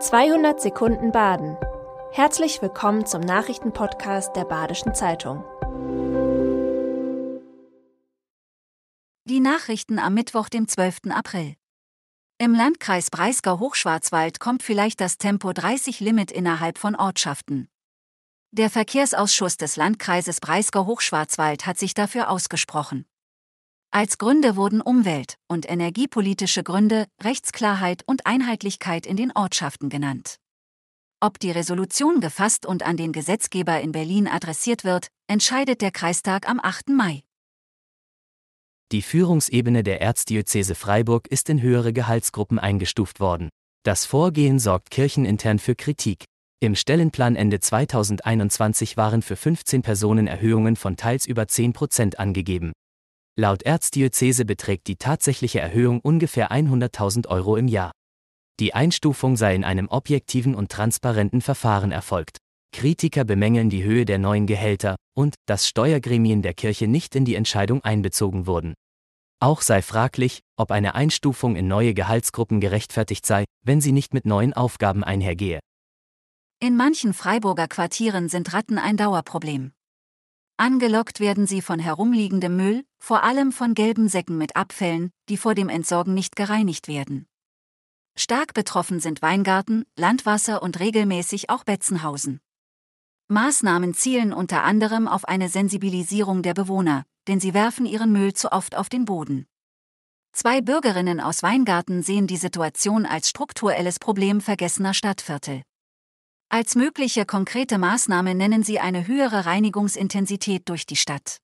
200 Sekunden Baden. Herzlich willkommen zum Nachrichtenpodcast der Badischen Zeitung. Die Nachrichten am Mittwoch, dem 12. April. Im Landkreis Breisgau-Hochschwarzwald kommt vielleicht das Tempo 30 Limit innerhalb von Ortschaften. Der Verkehrsausschuss des Landkreises Breisgau-Hochschwarzwald hat sich dafür ausgesprochen. Als Gründe wurden Umwelt- und energiepolitische Gründe, Rechtsklarheit und Einheitlichkeit in den Ortschaften genannt. Ob die Resolution gefasst und an den Gesetzgeber in Berlin adressiert wird, entscheidet der Kreistag am 8. Mai. Die Führungsebene der Erzdiözese Freiburg ist in höhere Gehaltsgruppen eingestuft worden. Das Vorgehen sorgt kirchenintern für Kritik. Im Stellenplan Ende 2021 waren für 15 Personen Erhöhungen von teils über 10 Prozent angegeben. Laut Erzdiözese beträgt die tatsächliche Erhöhung ungefähr 100.000 Euro im Jahr. Die Einstufung sei in einem objektiven und transparenten Verfahren erfolgt. Kritiker bemängeln die Höhe der neuen Gehälter und dass Steuergremien der Kirche nicht in die Entscheidung einbezogen wurden. Auch sei fraglich, ob eine Einstufung in neue Gehaltsgruppen gerechtfertigt sei, wenn sie nicht mit neuen Aufgaben einhergehe. In manchen Freiburger Quartieren sind Ratten ein Dauerproblem. Angelockt werden sie von herumliegendem Müll, vor allem von gelben Säcken mit Abfällen, die vor dem Entsorgen nicht gereinigt werden. Stark betroffen sind Weingarten, Landwasser und regelmäßig auch Betzenhausen. Maßnahmen zielen unter anderem auf eine Sensibilisierung der Bewohner, denn sie werfen ihren Müll zu oft auf den Boden. Zwei Bürgerinnen aus Weingarten sehen die Situation als strukturelles Problem vergessener Stadtviertel. Als mögliche konkrete Maßnahme nennen sie eine höhere Reinigungsintensität durch die Stadt.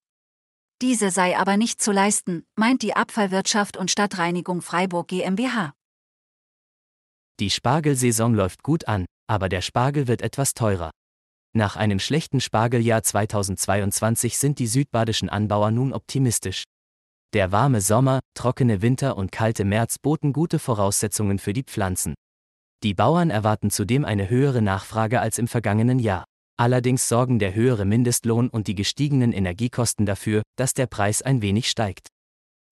Diese sei aber nicht zu leisten, meint die Abfallwirtschaft und Stadtreinigung Freiburg GmbH. Die Spargelsaison läuft gut an, aber der Spargel wird etwas teurer. Nach einem schlechten Spargeljahr 2022 sind die südbadischen Anbauer nun optimistisch. Der warme Sommer, trockene Winter und kalte März boten gute Voraussetzungen für die Pflanzen. Die Bauern erwarten zudem eine höhere Nachfrage als im vergangenen Jahr. Allerdings sorgen der höhere Mindestlohn und die gestiegenen Energiekosten dafür, dass der Preis ein wenig steigt.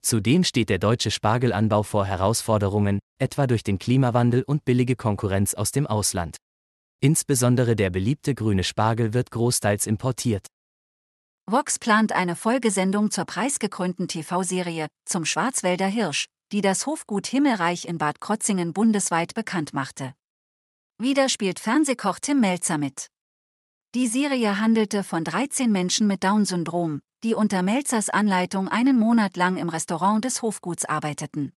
Zudem steht der deutsche Spargelanbau vor Herausforderungen, etwa durch den Klimawandel und billige Konkurrenz aus dem Ausland. Insbesondere der beliebte grüne Spargel wird großteils importiert. Vox plant eine Folgesendung zur preisgekrönten TV-Serie zum Schwarzwälder Hirsch, die das Hofgut Himmelreich in Bad Krotzingen bundesweit bekannt machte. Wieder spielt Fernsehkoch Tim Melzer mit. Die Serie handelte von 13 Menschen mit Down-Syndrom, die unter Melzers Anleitung einen Monat lang im Restaurant des Hofguts arbeiteten.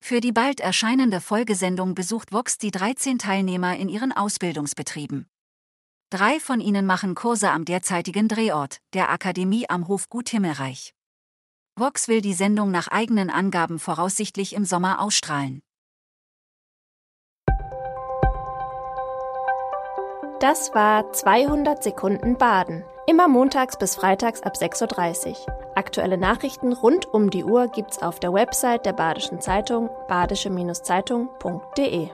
Für die bald erscheinende Folgesendung besucht Vox die 13 Teilnehmer in ihren Ausbildungsbetrieben. Drei von ihnen machen Kurse am derzeitigen Drehort, der Akademie am Hofgut Himmelreich. Vox will die Sendung nach eigenen Angaben voraussichtlich im Sommer ausstrahlen. Das war 200 Sekunden Baden. Immer montags bis freitags ab 6.30 Uhr. Aktuelle Nachrichten rund um die Uhr gibt's auf der Website der Badischen Zeitung badische-zeitung.de.